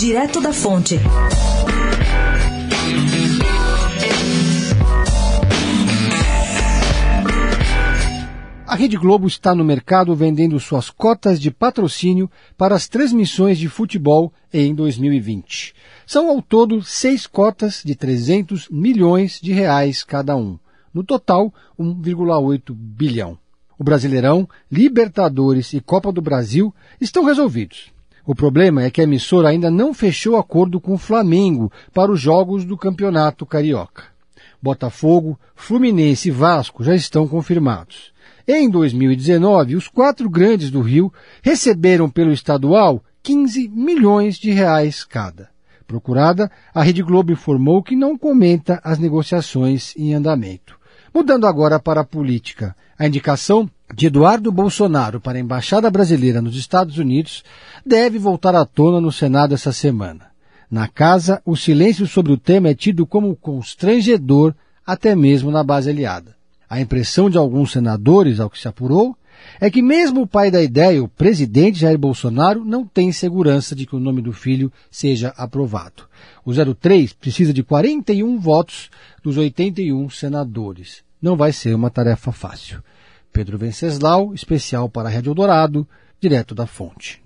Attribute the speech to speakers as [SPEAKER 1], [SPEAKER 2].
[SPEAKER 1] Direto da Fonte.
[SPEAKER 2] A Rede Globo está no mercado vendendo suas cotas de patrocínio para as transmissões de futebol em 2020. São ao todo seis cotas de 300 milhões de reais cada um. No total, 1,8 bilhão. O Brasileirão, Libertadores e Copa do Brasil estão resolvidos. O problema é que a emissora ainda não fechou acordo com o Flamengo para os jogos do Campeonato Carioca. Botafogo, Fluminense e Vasco já estão confirmados. Em 2019, os quatro grandes do Rio receberam pelo estadual 15 milhões de reais cada. Procurada, a Rede Globo informou que não comenta as negociações em andamento. Mudando agora para a política, a indicação de Eduardo Bolsonaro para a Embaixada Brasileira nos Estados Unidos deve voltar à tona no Senado essa semana. Na casa, o silêncio sobre o tema é tido como constrangedor até mesmo na base aliada. A impressão de alguns senadores, ao que se apurou, é que mesmo o pai da ideia, o presidente Jair Bolsonaro, não tem segurança de que o nome do filho seja aprovado. O 03 precisa de 41 votos dos 81 senadores. Não vai ser uma tarefa fácil. Pedro Venceslau, especial para a Rádio Dourado, direto da fonte.